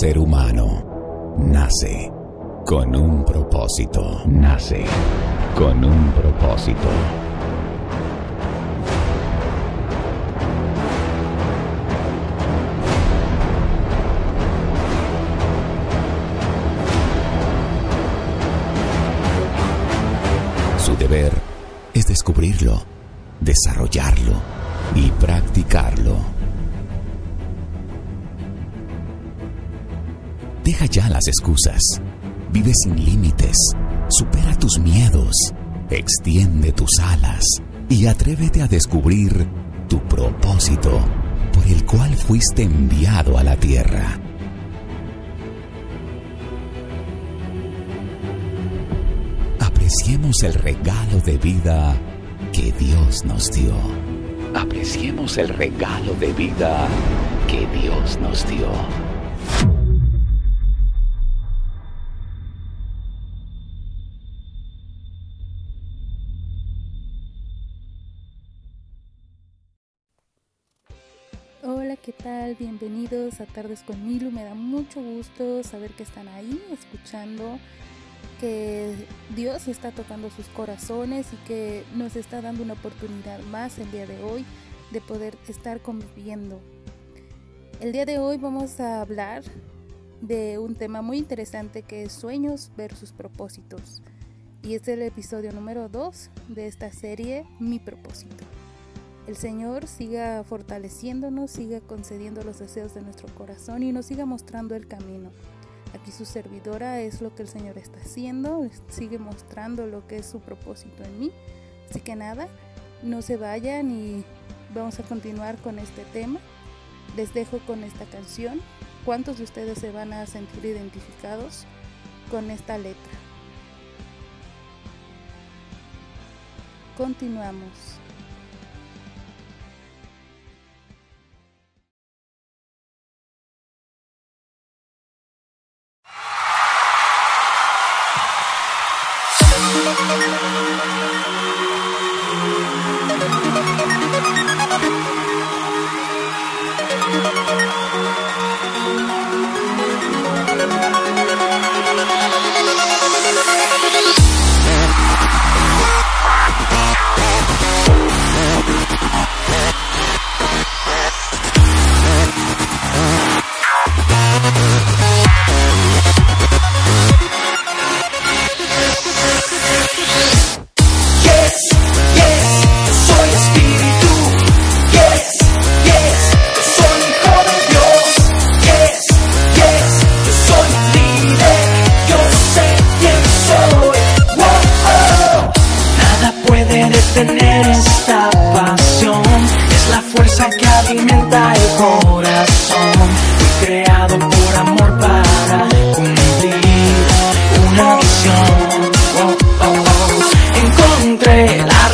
ser humano nace con un propósito. Nace con un propósito. Su deber es descubrirlo, desarrollarlo y practicarlo. Deja ya las excusas. Vive sin límites. Supera tus miedos. Extiende tus alas y atrévete a descubrir tu propósito por el cual fuiste enviado a la tierra. Apreciemos el regalo de vida que Dios nos dio. Apreciemos el regalo de vida que Dios nos dio. Bienvenidos a Tardes con Milu. Me da mucho gusto saber que están ahí escuchando, que Dios está tocando sus corazones y que nos está dando una oportunidad más el día de hoy de poder estar conviviendo. El día de hoy vamos a hablar de un tema muy interesante que es sueños versus propósitos. Y es el episodio número 2 de esta serie, Mi propósito el Señor siga fortaleciéndonos, siga concediendo los deseos de nuestro corazón y nos siga mostrando el camino. Aquí su servidora es lo que el Señor está haciendo, sigue mostrando lo que es su propósito en mí. Así que nada, no se vayan y vamos a continuar con este tema. Les dejo con esta canción. ¿Cuántos de ustedes se van a sentir identificados con esta letra? Continuamos.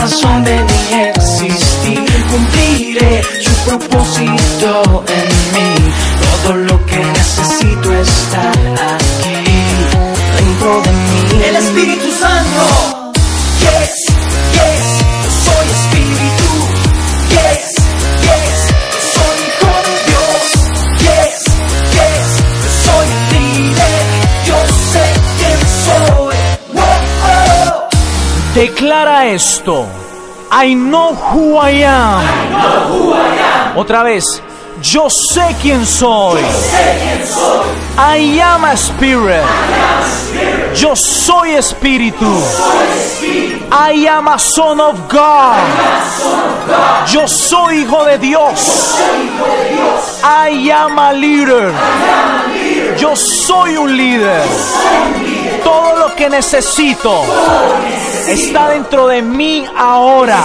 Razón de mi existir. Cumpliré su propósito esto. I know who I am. Otra vez. Yo sé quién soy. I am a spirit. Yo soy espíritu. I am a son of God. Yo soy hijo de Dios. I am a leader. Yo soy un líder. Todo lo que necesito está dentro de mí ahora.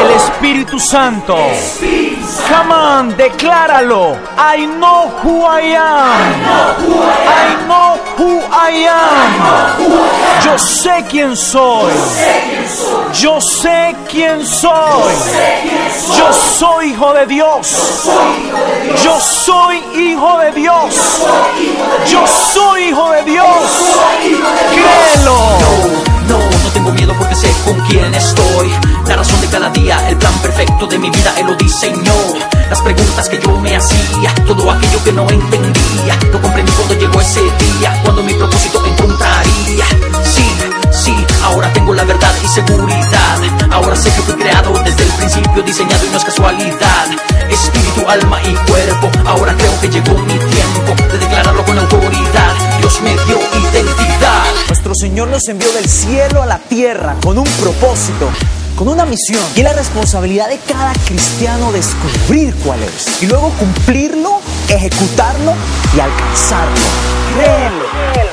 El Espíritu Santo. Come on, decláralo. I know who I am. I know who I am. Yo sé quién soy. Yo sé quién soy. Yo soy hijo de Dios. Yo soy hijo de Dios. Yo soy porque sé con quién estoy. La razón de cada día, el plan perfecto de mi vida, Él lo diseñó. las preguntas que yo me hacía, todo aquello que no entendía. Lo comprendí cuando llegó ese día, cuando mi propósito encontraría. Sí, sí, ahora tengo la verdad y seguridad. Ahora sé que fui creado desde el principio, diseñado y no es casualidad. Espíritu, alma y cuerpo, ahora creo que llegó mi tiempo de declararlo con autoridad. Dios me dio identidad. Nuestro Señor nos envió del cielo a la tierra con un propósito, con una misión. Y la responsabilidad de cada cristiano descubrir cuál es. Y luego cumplirlo, ejecutarlo y alcanzarlo. Créelo.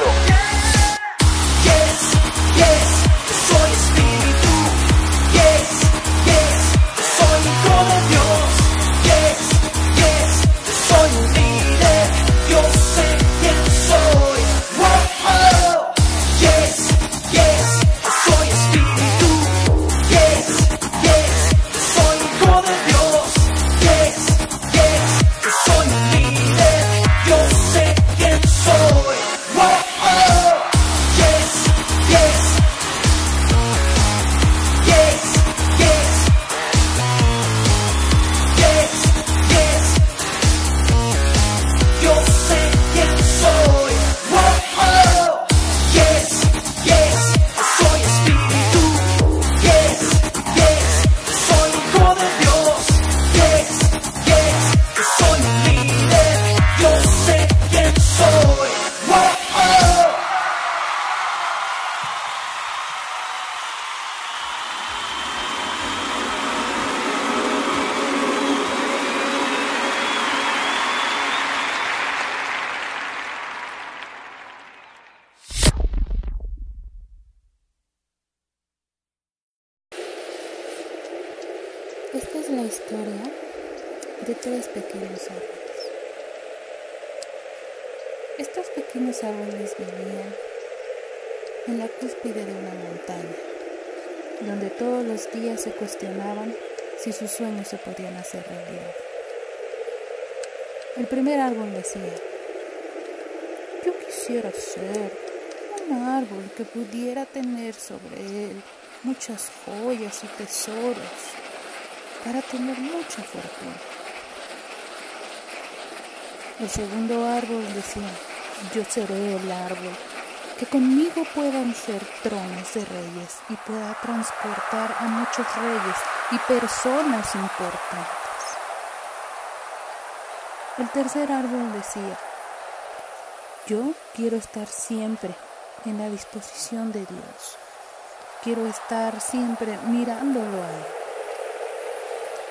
Los días se cuestionaban si sus sueños se podían hacer realidad. El primer árbol decía, yo quisiera ser un árbol que pudiera tener sobre él muchas joyas y tesoros para tener mucha fortuna. El segundo árbol decía, yo seré el árbol que conmigo puedan ser tronos de reyes y pueda transportar a muchos reyes y personas importantes. El tercer árbol decía, yo quiero estar siempre en la disposición de Dios. Quiero estar siempre mirándolo a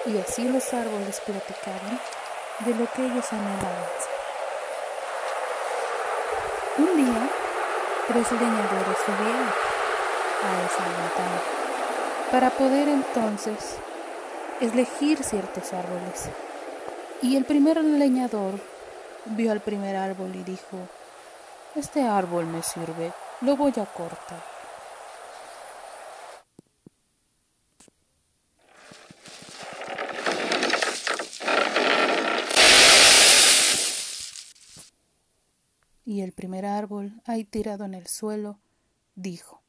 Él. Y así los árboles platicaban de lo que ellos anhelaban. Un día, tres leñadores subieron a esa montaña para poder entonces elegir ciertos árboles. Y el primer leñador vio al primer árbol y dijo, este árbol me sirve, lo voy a cortar. Y el primer árbol, ahí tirado en el suelo, dijo,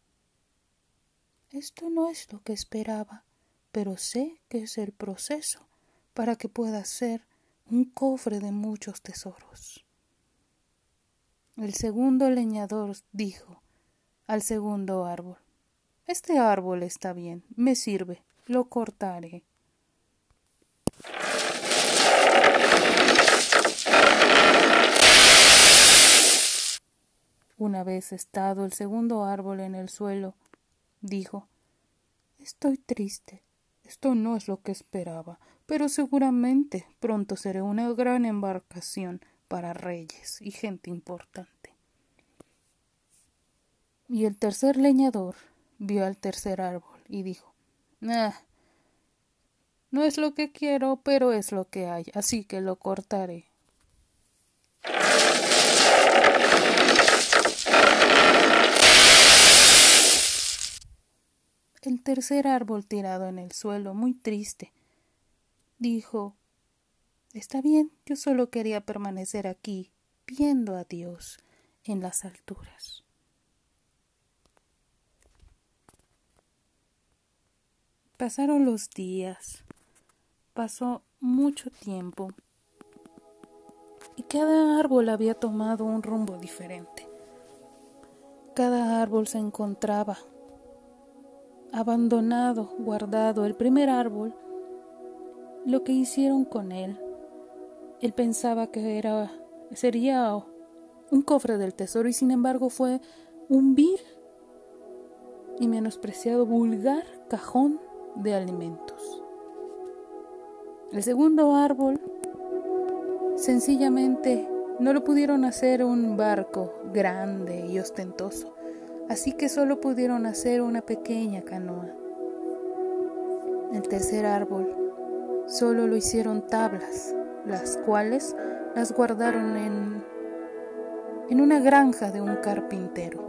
Esto no es lo que esperaba, pero sé que es el proceso para que pueda ser un cofre de muchos tesoros. El segundo leñador dijo al segundo árbol, Este árbol está bien, me sirve, lo cortaré. Una vez estado el segundo árbol en el suelo, dijo Estoy triste. Esto no es lo que esperaba, pero seguramente pronto seré una gran embarcación para reyes y gente importante. Y el tercer leñador vio al tercer árbol y dijo Ah, no es lo que quiero, pero es lo que hay, así que lo cortaré. El tercer árbol tirado en el suelo, muy triste, dijo Está bien, yo solo quería permanecer aquí, viendo a Dios en las alturas. Pasaron los días, pasó mucho tiempo y cada árbol había tomado un rumbo diferente. Cada árbol se encontraba abandonado, guardado. El primer árbol, lo que hicieron con él, él pensaba que era sería un cofre del tesoro y sin embargo fue un vil y menospreciado vulgar cajón de alimentos. El segundo árbol sencillamente no lo pudieron hacer un barco grande y ostentoso, así que solo pudieron hacer una pequeña canoa. El tercer árbol solo lo hicieron tablas, las cuales las guardaron en, en una granja de un carpintero.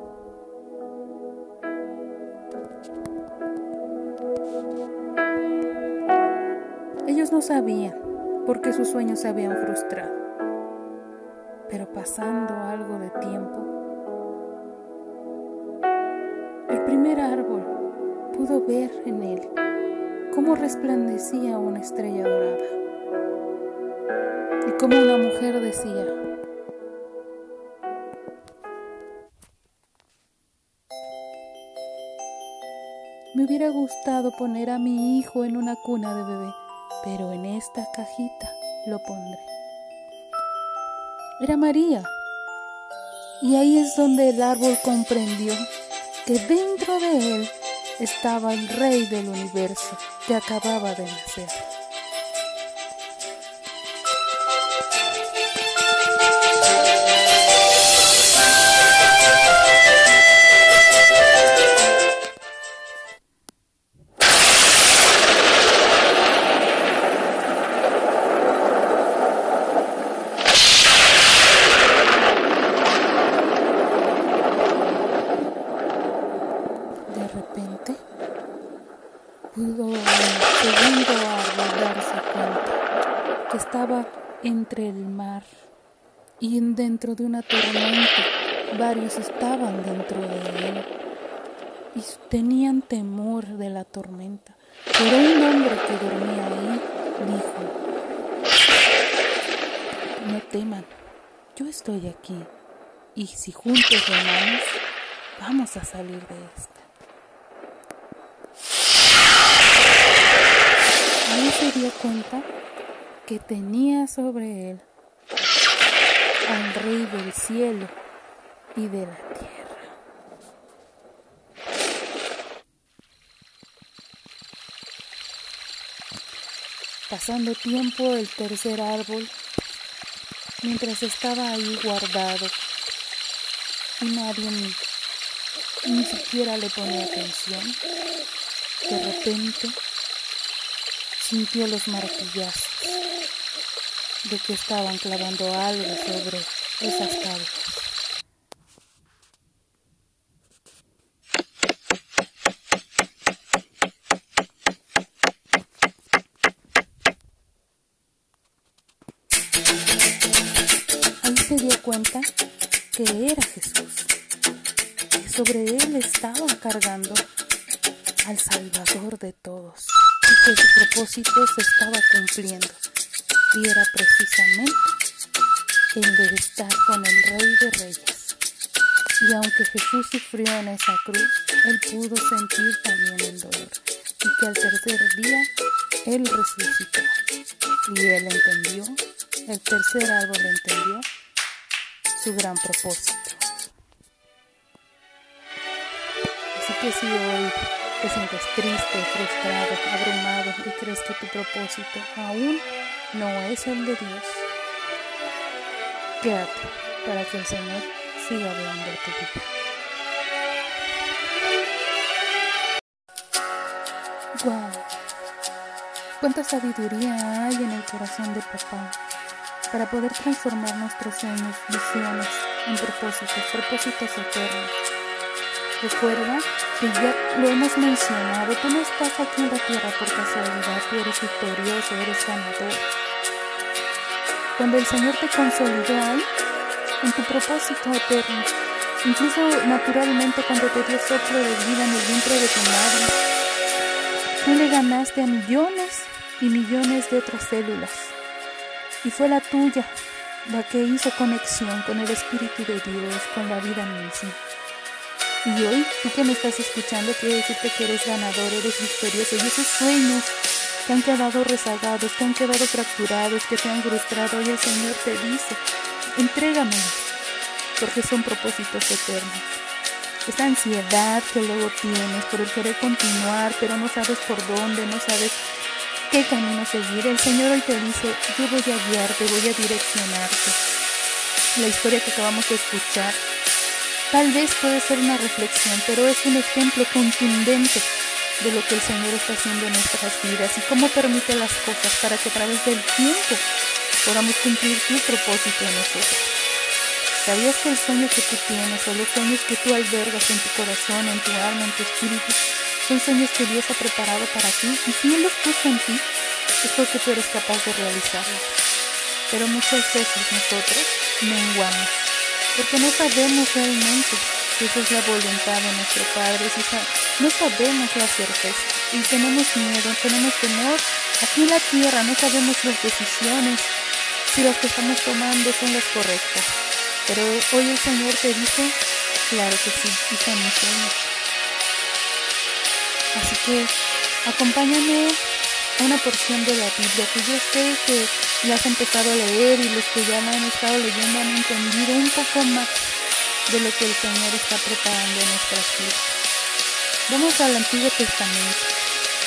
Ellos no sabían por qué sus sueños se habían frustrado. Pero pasando algo de tiempo, primer árbol pudo ver en él cómo resplandecía una estrella dorada y cómo una mujer decía, Me hubiera gustado poner a mi hijo en una cuna de bebé pero en esta cajita lo pondré. Era María. Y ahí es donde el árbol comprendió que dentro de él estaba el rey del universo que acababa de nacer. Y dentro de una tormenta. Varios estaban dentro de él y tenían temor de la tormenta. Pero un hombre que dormía ahí dijo, no teman, yo estoy aquí y si juntos remamos, vamos a salir de esta. Ahí se dio cuenta que tenía sobre él al Rey del cielo y de la tierra. Pasando tiempo el tercer árbol, mientras estaba ahí guardado, y nadie ni, ni siquiera le ponía atención, de repente sintió los martillazos que estaban clavando algo sobre esas tablas. Ahí se dio cuenta que era Jesús, que sobre él estaba cargando al Salvador de todos y que su propósito se estaba cumpliendo y era precisamente el de estar con el Rey de Reyes. Y aunque Jesús sufrió en esa cruz, él pudo sentir también el dolor y que al tercer día él resucitó. Y él entendió, el tercer árbol entendió su gran propósito. Así que si hoy te sientes triste, frustrado, abrumado tu propósito aún no es el de Dios. Quédate para que el Señor siga hablando tu vida. Wow, cuánta sabiduría hay en el corazón de papá para poder transformar nuestros sueños, visiones en propósitos, propósitos eternos. Recuerda que ya lo hemos mencionado, tú no estás aquí en la tierra por casualidad, tú eres victorioso, eres ganador. Cuando el Señor te consolidó ahí, en tu propósito eterno, incluso naturalmente cuando te dio soplo de vida en el vientre de tu madre, tú le ganaste a millones y millones de otras células. Y fue la tuya la que hizo conexión con el Espíritu de Dios, con la vida misma. Y hoy, tú que me estás escuchando, quiero decirte que eres ganador, eres victorioso. Y esos sueños que han quedado rezagados, que han quedado fracturados, que te han frustrado, hoy el Señor te dice, entrégamelos, porque son propósitos eternos. Esa ansiedad que luego tienes por el querer continuar, pero no sabes por dónde, no sabes qué camino seguir. El Señor hoy te dice, yo voy a guiarte, voy a direccionarte. La historia que acabamos de escuchar tal vez puede ser una reflexión, pero es un ejemplo contundente de lo que el Señor está haciendo en nuestras vidas y cómo permite las cosas para que a través del tiempo podamos cumplir su propósito en nosotros. ¿Sabías que el sueño que tú tienes o los sueños que tú albergas en tu corazón, en tu alma, en tu espíritu, son sueños que Dios ha preparado para ti y si Él los puso en ti, es porque tú eres capaz de realizarlos. Pero muchas veces nosotros menguamos, porque no sabemos realmente si esa es la voluntad de nuestro Padre, si no sabemos la certeza y tenemos miedo, tenemos temor. Aquí en la tierra no sabemos las decisiones, si las que estamos tomando son las correctas. Pero hoy el Señor te dice, claro que sí, y sueños. Así que acompáñame a una porción de la Biblia que yo sé que ya has empezado a leer y los que ya la han estado leyendo han entendido un poco más de lo que el Señor está preparando en nuestras vidas. Vamos al Antiguo Testamento,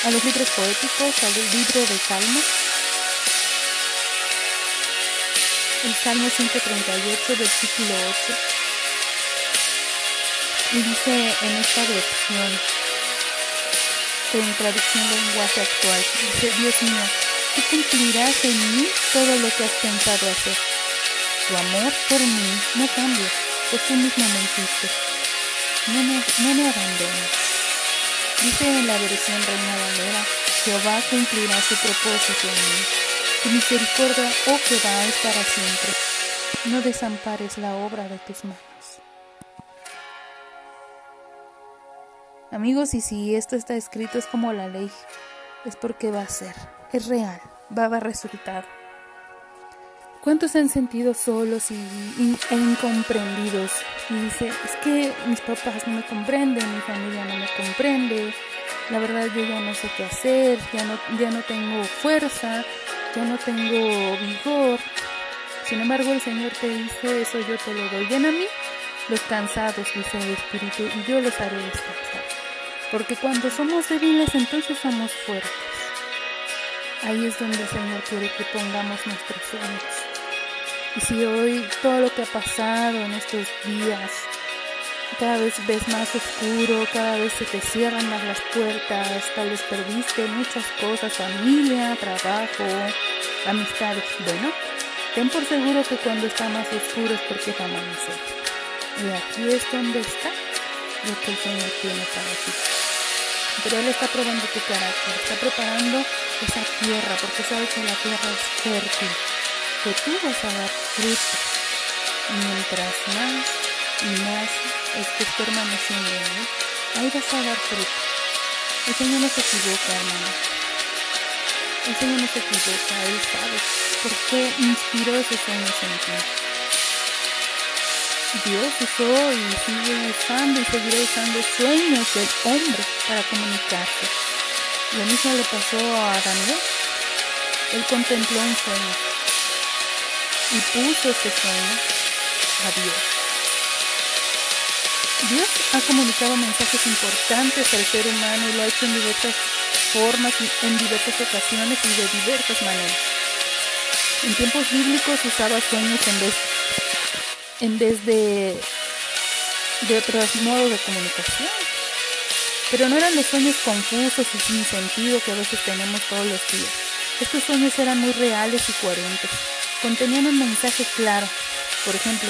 a los libros poéticos, al libro de Salmos. El Salmo 138, versículo 8. Y dice en esta versión, en traducción lenguaje actual. Dice, Dios mío, tú cumplirás en mí todo lo que has pensado hacer. Tu amor por mí no cambia, pues tú mismo me hiciste. No me, no me abandones. Dice en la versión Reina Valera, Jehová cumplirá su propósito en mí. Tu misericordia, oh Jehová, es para siempre. No desampares la obra de tus manos. Amigos, y si esto está escrito es como la ley, es porque va a ser, es real, va a resultado. ¿Cuántos se han sentido solos y, e incomprendidos? Y dice, es que mis papás no me comprenden, mi familia no me comprende, la verdad yo ya no sé qué hacer, ya no, ya no tengo fuerza, ya no tengo vigor. Sin embargo, el Señor te dice, eso yo te lo doy. Ven a mí los cansados, dice el Espíritu, y yo los haré descansar. Porque cuando somos débiles entonces somos fuertes. Ahí es donde el Señor quiere que pongamos nuestros sueños. Y si hoy todo lo que ha pasado en estos días, cada vez ves más oscuro, cada vez se te cierran más las puertas, tal vez perdiste muchas cosas, familia, trabajo, amistades. Bueno, ten por seguro que cuando está más oscuro es porque a amanecer. Y aquí es donde está lo que el Señor tiene para ti pero Él está probando tu carácter, está preparando esa tierra, porque sabe que la tierra es fértil, que tú vas a dar fruto. Mientras más y más estés permaneciendo en ahí vas a dar fruto. El Señor no se equivoca, hermano. El Señor no se equivoca, Él sabe por qué inspiró esos sueños en ti. Dios usó y sigue usando y seguirá usando sueños del hombre para comunicarse. Lo mismo le pasó a Daniel. Él contempló un sueño y puso ese sueño a Dios. Dios ha comunicado mensajes importantes al ser humano y lo ha hecho en diversas formas, en diversas ocasiones y de diversas maneras. En tiempos bíblicos usaba sueños en vez de otros modos de comunicación. Pero no eran los sueños confusos y sin sentido que a veces tenemos todos los días. Estos sueños eran muy reales y coherentes. Contenían un mensaje claro. Por ejemplo,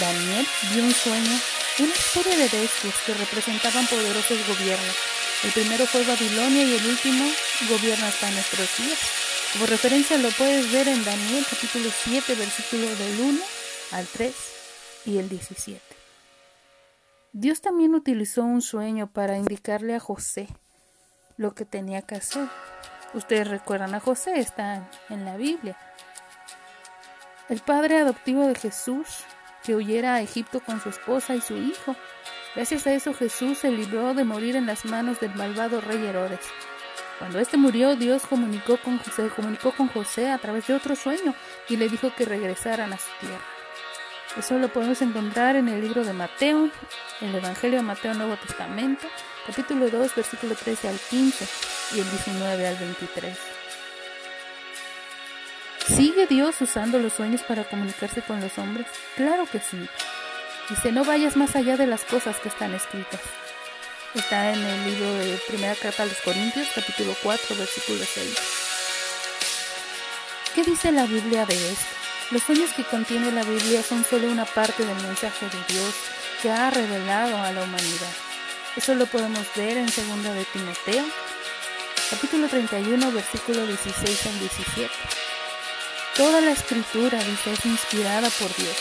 Daniel vio un sueño, una serie de bestias que representaban poderosos gobiernos. El primero fue Babilonia y el último gobierna hasta nuestros días. Como referencia lo puedes ver en Daniel capítulo 7, versículo del 1 al 3 y el 17. Dios también utilizó un sueño para indicarle a José lo que tenía que hacer. Ustedes recuerdan a José, está en la Biblia. El padre adoptivo de Jesús, que huyera a Egipto con su esposa y su hijo. Gracias a eso Jesús se libró de morir en las manos del malvado rey Herodes. Cuando éste murió, Dios comunicó con José, comunicó con José a través de otro sueño y le dijo que regresaran a su tierra. Eso lo podemos encontrar en el libro de Mateo, el Evangelio de Mateo Nuevo Testamento, capítulo 2, versículo 13 al 15 y el 19 al 23. ¿Sigue Dios usando los sueños para comunicarse con los hombres? Claro que sí. Dice, no vayas más allá de las cosas que están escritas. Está en el libro de Primera Carta a los Corintios, capítulo 4, versículo 6. ¿Qué dice la Biblia de esto? Los sueños que contiene la Biblia son solo una parte del mensaje de Dios que ha revelado a la humanidad. Eso lo podemos ver en 2 de Timoteo, capítulo 31, versículo 16 al 17. Toda la escritura, dice, es inspirada por Dios,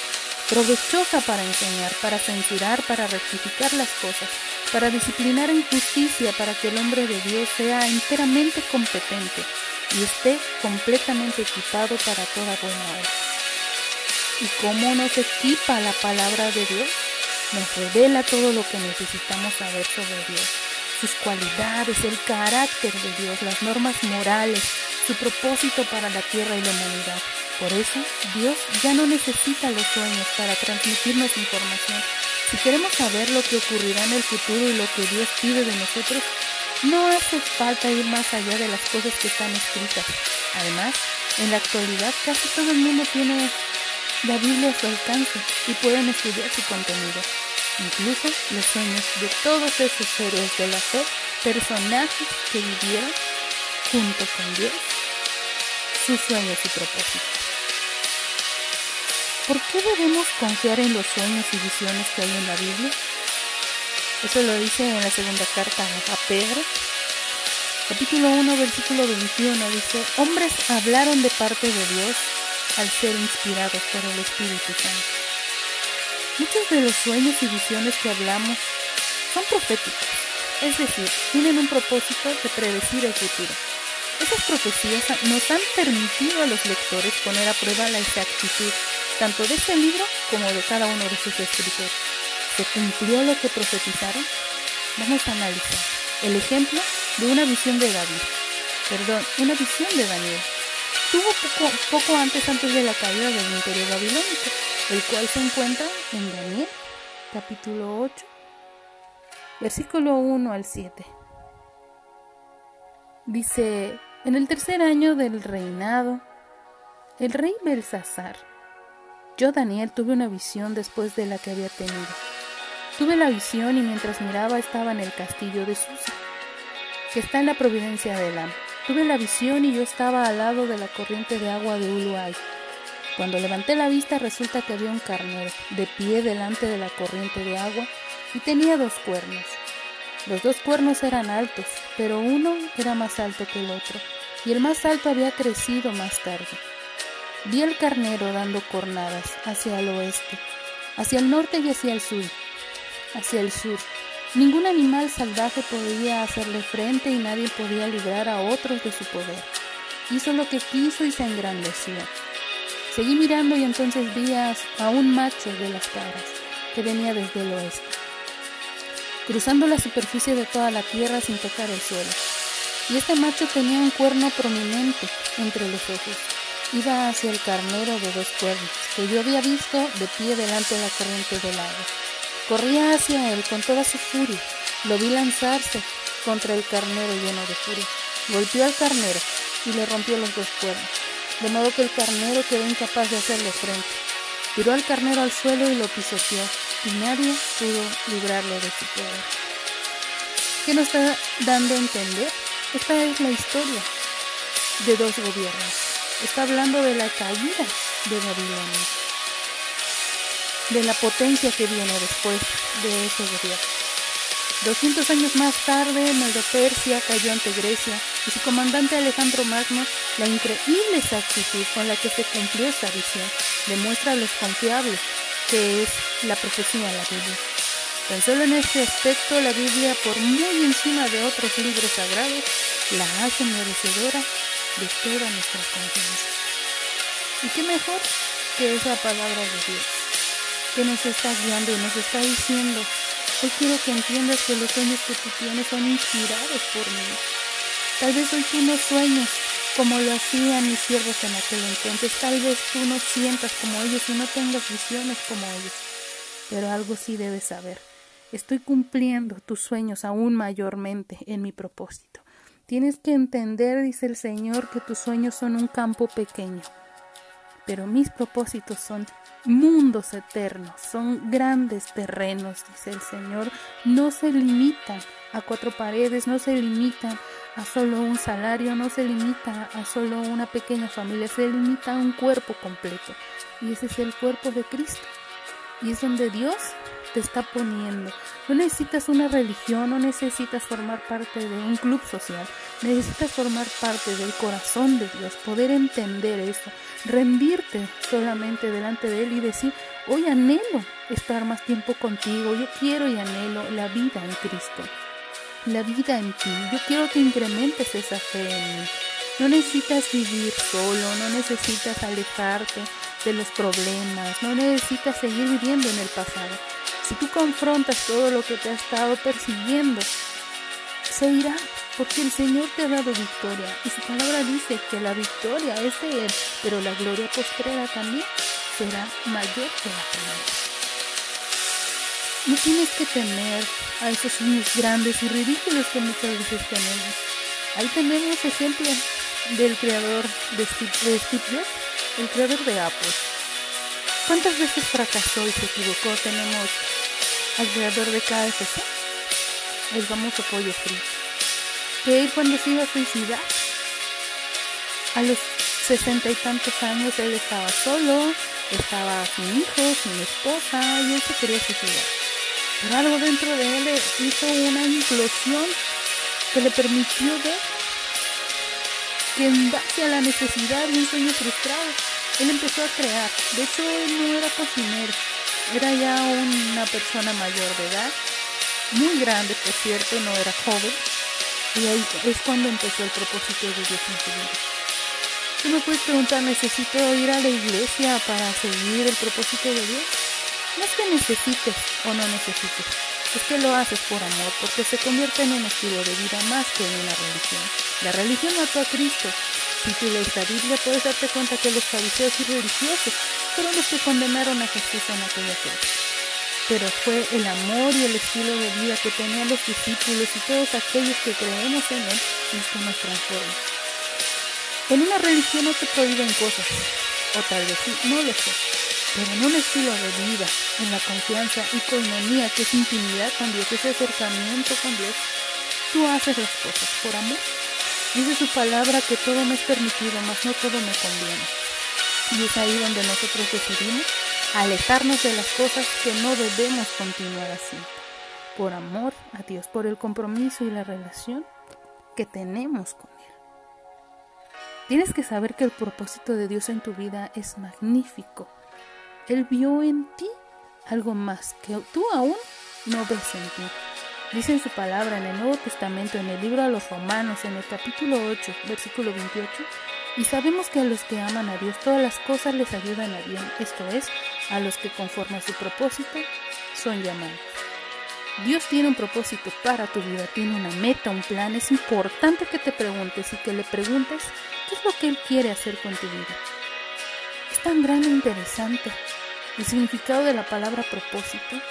provechosa para enseñar, para censurar, para rectificar las cosas, para disciplinar en justicia, para que el hombre de Dios sea enteramente competente y esté completamente equipado para toda buena obra. ¿Y cómo nos equipa la palabra de Dios? Nos revela todo lo que necesitamos saber sobre Dios, sus cualidades, el carácter de Dios, las normas morales, su propósito para la tierra y la humanidad. Por eso, Dios ya no necesita los sueños para transmitirnos información. Si queremos saber lo que ocurrirá en el futuro y lo que Dios pide de nosotros, no hace falta ir más allá de las cosas que están escritas. Además, en la actualidad casi todo el mundo tiene la Biblia a su alcance y pueden estudiar su contenido. Incluso los sueños de todos esos héroes de la fe, personajes que vivieron junto con Dios, sus sueños y propósitos. ¿Por qué debemos confiar en los sueños y visiones que hay en la Biblia? Eso lo dice en la segunda carta a Pedro. Capítulo 1, versículo 21 dice, hombres hablaron de parte de Dios al ser inspirados por el Espíritu Santo. Muchos de los sueños y visiones que hablamos son proféticos, es decir, tienen un propósito de predecir el futuro. Esas profecías nos han permitido a los lectores poner a prueba la exactitud tanto de este libro como de cada uno de sus escritores. ¿Se cumplió lo que profetizaron? Vamos a analizar el ejemplo de una visión de David, perdón, una visión de Daniel, tuvo poco, poco antes antes de la caída del imperio babilónico, el cual se encuentra en Daniel capítulo 8, versículo 1 al 7. Dice, en el tercer año del reinado, el rey Belsasar, yo Daniel tuve una visión después de la que había tenido. Tuve la visión y mientras miraba estaba en el castillo de Susa, que está en la providencia de Elam. Tuve la visión y yo estaba al lado de la corriente de agua de Uluay. Cuando levanté la vista resulta que había un carnero de pie delante de la corriente de agua y tenía dos cuernos. Los dos cuernos eran altos, pero uno era más alto que el otro, y el más alto había crecido más tarde. Vi al carnero dando cornadas hacia el oeste, hacia el norte y hacia el sur. Hacia el sur Ningún animal salvaje podía hacerle frente y nadie podía librar a otros de su poder. Hizo lo que quiso y se engrandeció. Seguí mirando y entonces vi a, un macho de las cabras que venía desde el oeste, cruzando la superficie de toda la tierra sin tocar el suelo. Y este macho tenía un cuerno prominente entre los ojos. Iba hacia el carnero de dos cuernos, que yo había visto de pie delante de la corriente del agua. Corría hacia él con toda su furia. Lo vi lanzarse contra el carnero lleno de furia. Golpeó al carnero y le rompió los dos cuernos, de modo que el carnero quedó incapaz de hacerle frente. Tiró al carnero al suelo y lo pisoteó, y nadie pudo librarlo de su poder. ¿Qué nos está dando a entender? Esta es la historia de dos gobiernos. Está hablando de la caída de Babilonia de la potencia que viene después de ese gobierno. 200 años más tarde, Medo-Persia cayó ante Grecia y su comandante Alejandro Magno, la increíble exactitud con la que se cumplió esa visión, demuestra lo confiable que es la profecía de la Biblia. Tan solo en este aspecto, la Biblia, por muy encima de otros libros sagrados, la hace merecedora de toda nuestra confianza. Y qué mejor que esa palabra de Dios, que nos está guiando y nos está diciendo, hoy quiero que entiendas que los sueños que tú tienes son inspirados por mí. Tal vez hoy tú no sueñas como lo hacían mis siervos en aquel entonces. Tal vez tú no sientas como ellos y no tengas visiones como ellos. Pero algo sí debes saber. Estoy cumpliendo tus sueños aún mayormente en mi propósito. Tienes que entender, dice el Señor, que tus sueños son un campo pequeño. Pero mis propósitos son mundos eternos, son grandes terrenos, dice el Señor. No se limitan a cuatro paredes, no se limitan a solo un salario, no se limita a solo una pequeña familia, se limita a un cuerpo completo. Y ese es el cuerpo de Cristo. Y es donde Dios te está poniendo. No necesitas una religión, no necesitas formar parte de un club social, necesitas formar parte del corazón de Dios, poder entender eso, rendirte solamente delante de Él y decir, hoy anhelo estar más tiempo contigo, yo quiero y anhelo la vida en Cristo la vida en ti. Yo quiero que incrementes esa fe en mí. No necesitas vivir solo, no necesitas alejarte de los problemas, no necesitas seguir viviendo en el pasado. Si tú confrontas todo lo que te ha estado persiguiendo, se irá, porque el Señor te ha dado victoria. Y su palabra dice que la victoria es de Él, pero la gloria postrera también será mayor que la primera. No tienes que temer a esos sueños grandes y ridículos que muchas veces tenemos. Ahí tenemos ejemplo del creador de Steve, el creador de Apple. ¿Cuántas veces fracasó y se equivocó? Tenemos al creador de KFC, el famoso pollo frito. Que él cuando se iba a suicidar, a los sesenta y tantos años él estaba solo, estaba sin hijos, sin esposa y él se quería suicidar pero algo dentro de él hizo una implosión que le permitió ver que en base a la necesidad de un sueño frustrado, él empezó a crear. De hecho, él no era cocinero, era ya una persona mayor de edad, muy grande, por cierto, no era joven. Y ahí es cuando empezó el propósito de Dios en su vida. Tú me puedes preguntar, ¿necesito ir a la iglesia para seguir el propósito de Dios? No es que necesites o no necesites, es que lo haces por amor, porque se convierte en un estilo de vida más que en una religión. La religión mató a Cristo. Si tú lees la Biblia puedes darte cuenta que los fariseos y religiosos fueron los que condenaron a Jesús en aquella época. Pero fue el amor y el estilo de vida que tenían los discípulos y todos aquellos que creemos en Él los que nos transforma. En una religión no te prohíben cosas, o tal vez sí, no lo sé pero en un estilo de vida, en la confianza y coinonía que es intimidad con Dios, ese acercamiento con Dios, tú haces las cosas por amor. Dice su palabra que todo me es permitido, mas no todo me conviene. Y es ahí donde nosotros decidimos alejarnos de las cosas que no debemos continuar así. Por amor a Dios, por el compromiso y la relación que tenemos con Él. Tienes que saber que el propósito de Dios en tu vida es magnífico él vio en ti algo más que tú aún no ves en ti. Dice en su palabra en el Nuevo Testamento, en el libro a los Romanos, en el capítulo 8, versículo 28, y sabemos que a los que aman a Dios todas las cosas les ayudan a bien, esto es, a los que conforme a su propósito son llamados. Dios tiene un propósito para tu vida, tiene una meta, un plan. Es importante que te preguntes y que le preguntes qué es lo que Él quiere hacer con tu vida. Es tan grande e interesante el significado de la palabra propósito,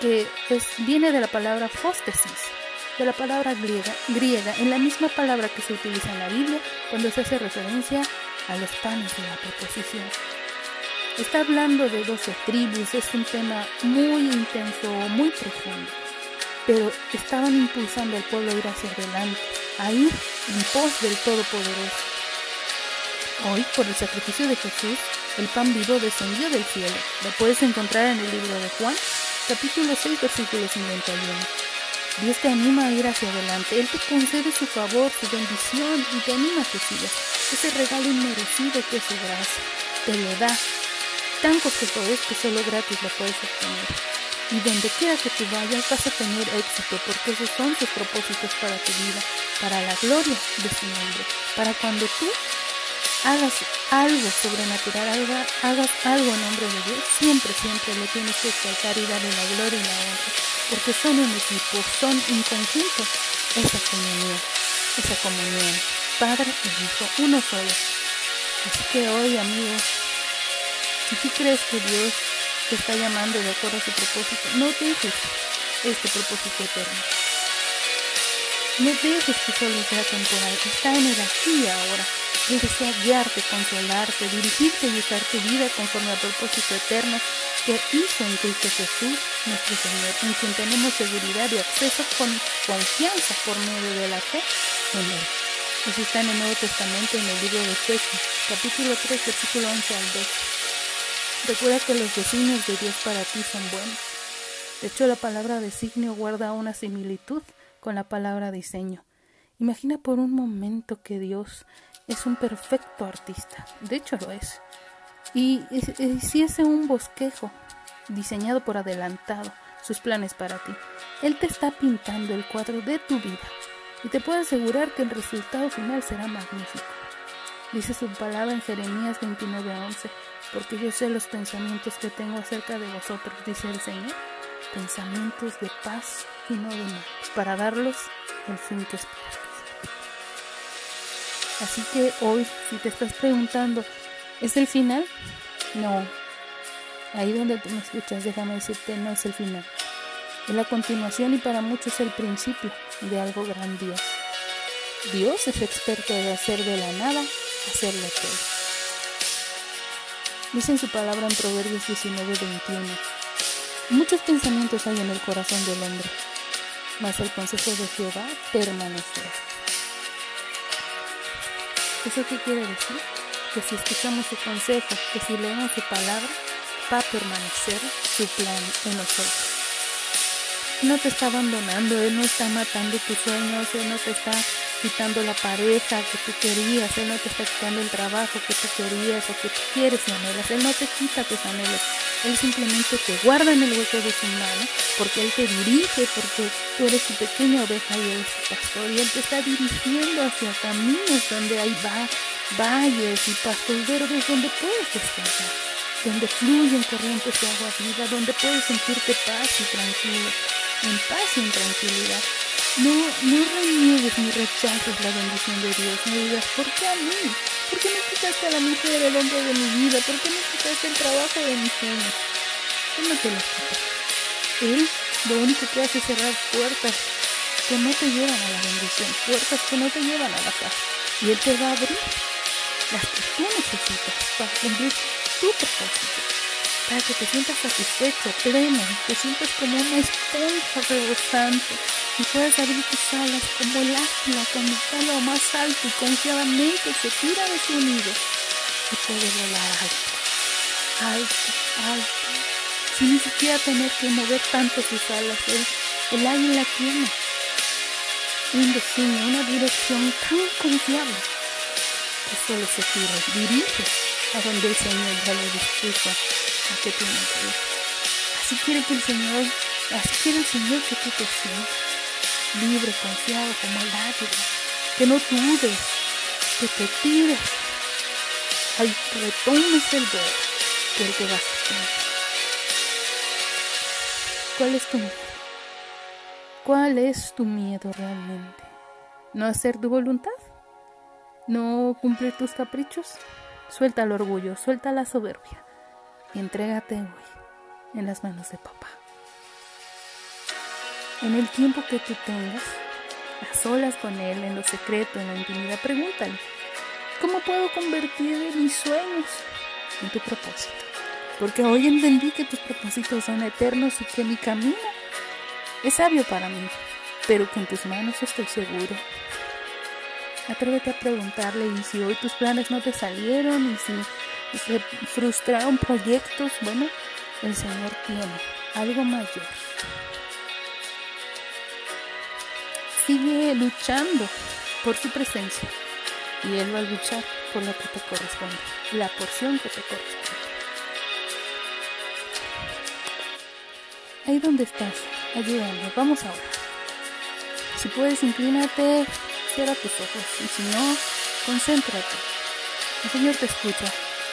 que es, viene de la palabra fóstesis, de la palabra griega, griega, en la misma palabra que se utiliza en la Biblia cuando se hace referencia a los panes de la proposición. Está hablando de 12 tribus, es un tema muy intenso, muy profundo, pero estaban impulsando al pueblo a ir hacia adelante, a ir en pos del Todopoderoso. Hoy, por el sacrificio de Jesús, el pan vivo descendió del cielo. Lo puedes encontrar en el libro de Juan, capítulo 6, versículo 51. Dios te anima a ir hacia adelante. Él te concede su favor, su bendición y te anima a que sigas. Ese regalo inmerecido que es su gracia. Te lo da. Tan costoso es que solo gratis lo puedes obtener. Y donde quiera que tú vayas vas a tener éxito porque esos son tus propósitos para tu vida, para la gloria de su nombre, para cuando tú hagas algo sobrenatural, hagas algo en nombre de Dios, siempre, siempre le tienes que exaltar y darle la gloria y la honra, porque son un equipo, son un conjunto, esa comunión, esa comunión, Padre y Hijo, uno solo. Así que hoy, amigo, si crees que Dios te está llamando de acuerdo a su propósito, no dejes este propósito eterno. No dejes que solo sea temporal, está en el aquí ahora. Él desea guiarte, consolarte, dirigirte y usar tu vida conforme al propósito eterno que hizo en Cristo Jesús, nuestro Señor, en quien tenemos seguridad y acceso con confianza por medio de la fe en Él. Eso está en el Nuevo Testamento, en el libro de Efesios, capítulo 3, versículo 11 al 12. Recuerda que los designios de Dios para ti son buenos. De hecho, la palabra designio guarda una similitud con la palabra diseño. Imagina por un momento que Dios es un perfecto artista. De hecho lo es. Y hiciese un bosquejo diseñado por adelantado sus planes para ti. Él te está pintando el cuadro de tu vida y te puedo asegurar que el resultado final será magnífico. Dice su palabra en Jeremías 29:11, porque yo sé los pensamientos que tengo acerca de vosotros, dice el Señor, pensamientos de paz y no de mal, para darlos el fin que esperas. Así que hoy, si te estás preguntando, ¿es el final? No. Ahí donde tú me escuchas, déjame decirte, no es el final. Es la continuación y para muchos el principio de algo grandioso. Dios es experto de hacer de la nada, hacerlo todo. Dice en su palabra en Proverbios 19, 21. Muchos pensamientos hay en el corazón del hombre, mas el consejo de Jehová permanecerá. ¿Eso qué quiere decir? Que si escuchamos su consejo, que si leemos su palabra, va a permanecer su plan en nosotros. No te está abandonando, Él no está matando tus sueños, Él no te está quitando la pareja que tú querías, Él no te está quitando el trabajo que tú querías o que tú quieres y anhelas, Él no te quita tus anhelos, Él simplemente te guarda en el hueco de su mano, porque Él te dirige, porque tú eres su pequeña oveja y eres su pastor, y Él te está dirigiendo hacia caminos donde hay valles y pastos verdes donde puedes descansar, donde fluyen corrientes de agua viva, donde puedes sentirte paz y tranquilo, en paz y en tranquilidad. No, no reniegues ni rechaces la bendición de Dios. No digas, ¿por qué a mí? ¿Por qué me quitaste a la mujer del hombre de mi vida? ¿Por qué me quitaste el trabajo de mis sueños? Él no te lo quita. Él lo único que hace es cerrar puertas que no te llevan a la bendición, puertas que no te llevan a la paz. Y Él te va a abrir las que tú necesitas para cumplir tu propósito para que te sientas satisfecho, pleno, te sientas como una esponja rebosante y puedas abrir tus alas como el águila cuando está lo más alto y confiadamente se tira de su nido y puede volar alto, alto, alto, sin ni siquiera tener que mover tanto sus alas. El, el águila tiene un destino, una dirección tan confiable que solo se tira dirige a donde el Señor ya le dispuso a que tiene que ir. Así quiere que el Señor, así quiere el Señor que tú te sientas libre, confiado como el que no dudes, que te tires, al que el ver que Él te va a sostener. ¿Cuál es tu miedo? ¿Cuál es tu miedo realmente? ¿No hacer tu voluntad? ¿No cumplir tus caprichos? Suelta el orgullo, suelta la soberbia y entrégate hoy en las manos de papá. En el tiempo que tú tengas, a solas con Él, en lo secreto, en la intimidad, pregúntale, ¿cómo puedo convertir mis sueños en tu propósito? Porque hoy entendí que tus propósitos son eternos y que mi camino es sabio para mí, pero que en tus manos estoy seguro. Atrévete a preguntarle y si hoy tus planes no te salieron y si se frustraron proyectos, bueno, el Señor tiene algo mayor. Sigue luchando por su presencia y Él va a luchar por lo que te corresponde, la porción que te corresponde. ahí donde estás, ayúdame, vamos ahora. Si puedes, inclínate, cierra tus ojos y si no, concéntrate. El Señor te escucha.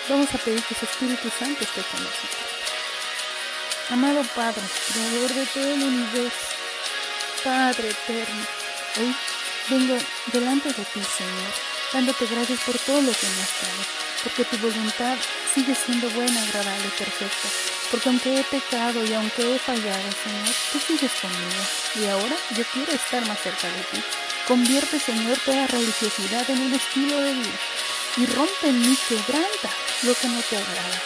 Vamos a pedir que su Espíritu Santo esté con nosotros. Amado Padre, Creador de todo el universo, Padre eterno, hoy vengo delante de ti, Señor, dándote gracias por todo lo que me has dado, porque tu voluntad sigue siendo buena, agradable y perfecta. Porque aunque he pecado y aunque he fallado, Señor, tú sigues conmigo. Y ahora yo quiero estar más cerca de ti. Convierte, Señor, toda religiosidad en un estilo de vida. Y rompe en mí, quebranta lo que no te agrada.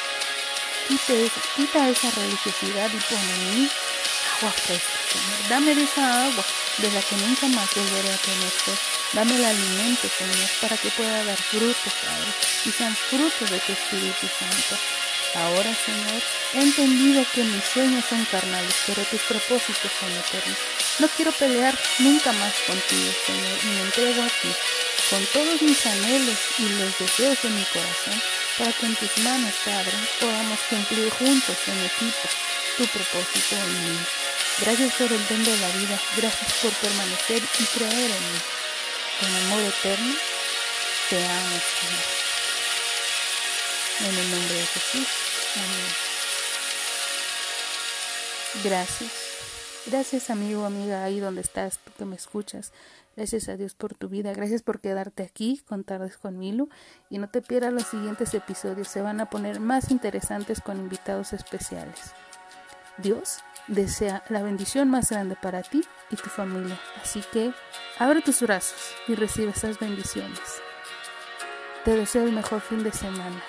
quita esa religiosidad y pon en mí agua fresca, Señor. Dame de esa agua de la que nunca más volveré a tener. Dame el alimento, Señor, para que pueda dar frutos, Padre, y sean frutos de tu Espíritu Santo. Ahora, Señor, he entendido que mis sueños son carnales, pero tus propósitos son eternos. No quiero pelear nunca más contigo, Señor, y me entrego a ti, con todos mis anhelos y los deseos de mi corazón, para que en tus manos, Padre, podamos cumplir juntos en equipo tu propósito en mí. Gracias por el don de la vida, gracias por permanecer y creer en mí. Con amor eterno, te amo, Señor. En el nombre de Jesús. Amén. Gracias. Gracias amigo, amiga, ahí donde estás, tú que me escuchas. Gracias a Dios por tu vida. Gracias por quedarte aquí con Tardes con Milu. Y no te pierdas los siguientes episodios. Se van a poner más interesantes con invitados especiales. Dios desea la bendición más grande para ti y tu familia. Así que abre tus brazos y recibe esas bendiciones. Te deseo el mejor fin de semana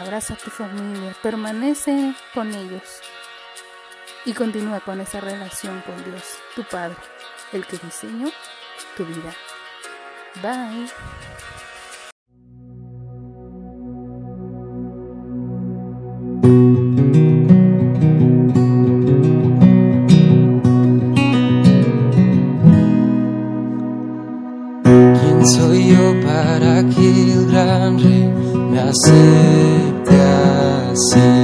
abraza a tu familia, permanece con ellos y continúa con esa relación con Dios, tu Padre, el que diseñó tu vida. Bye. Me hace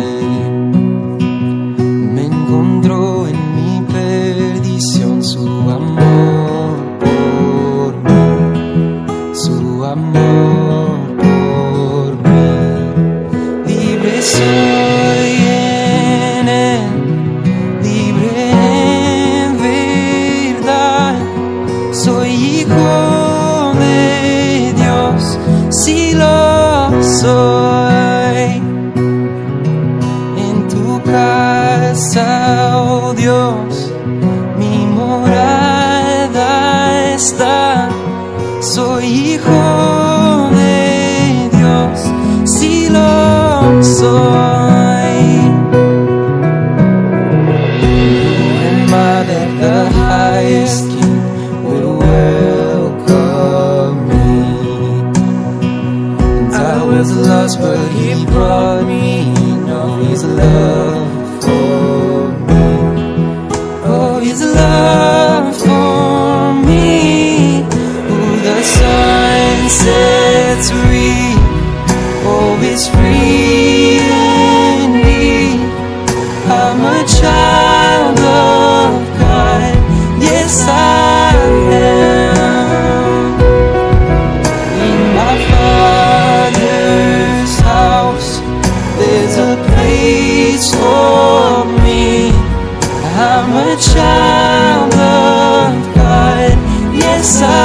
coração.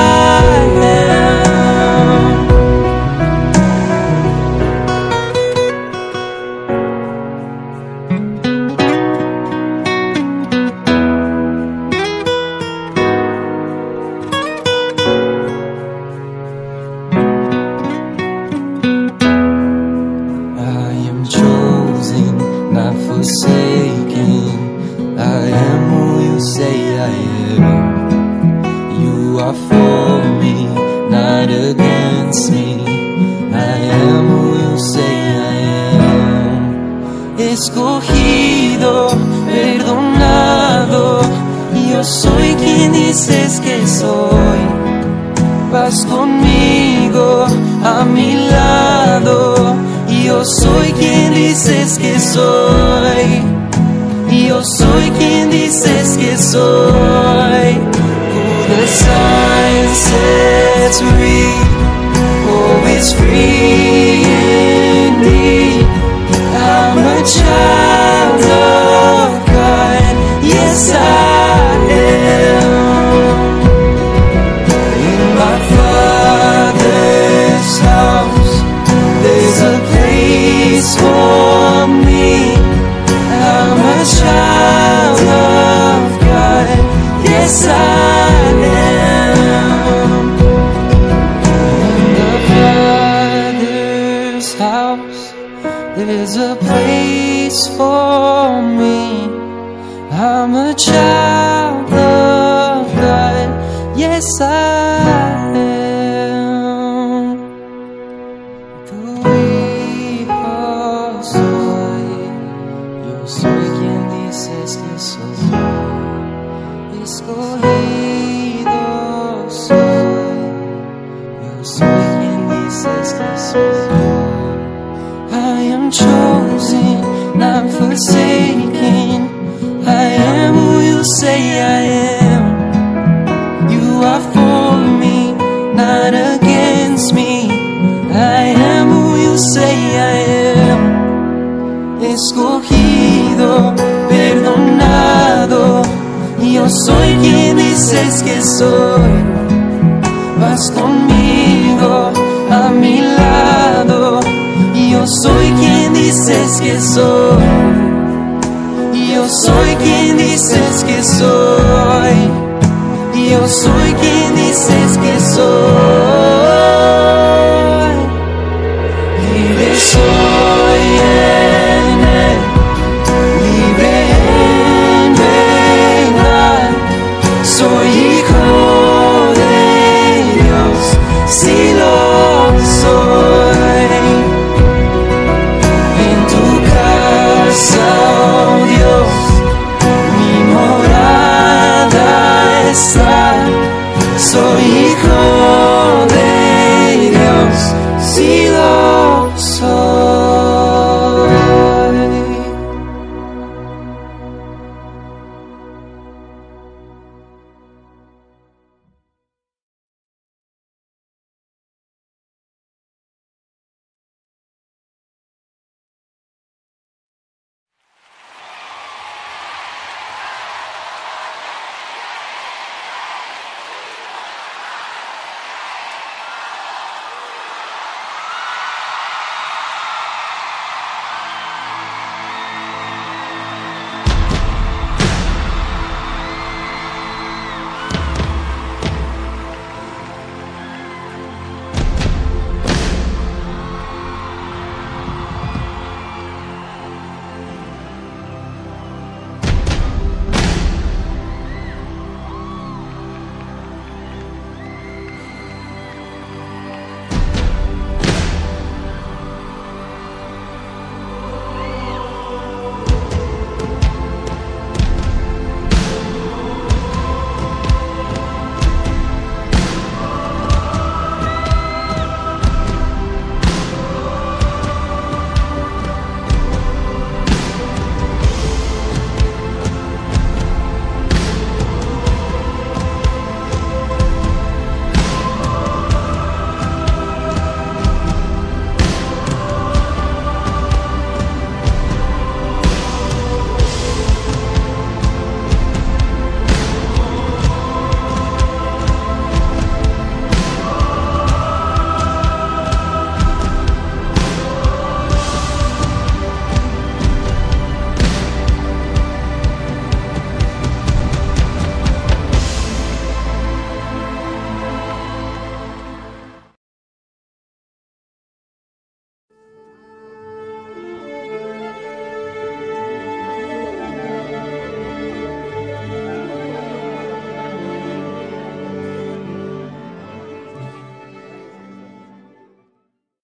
Soy. Quien dices que soy.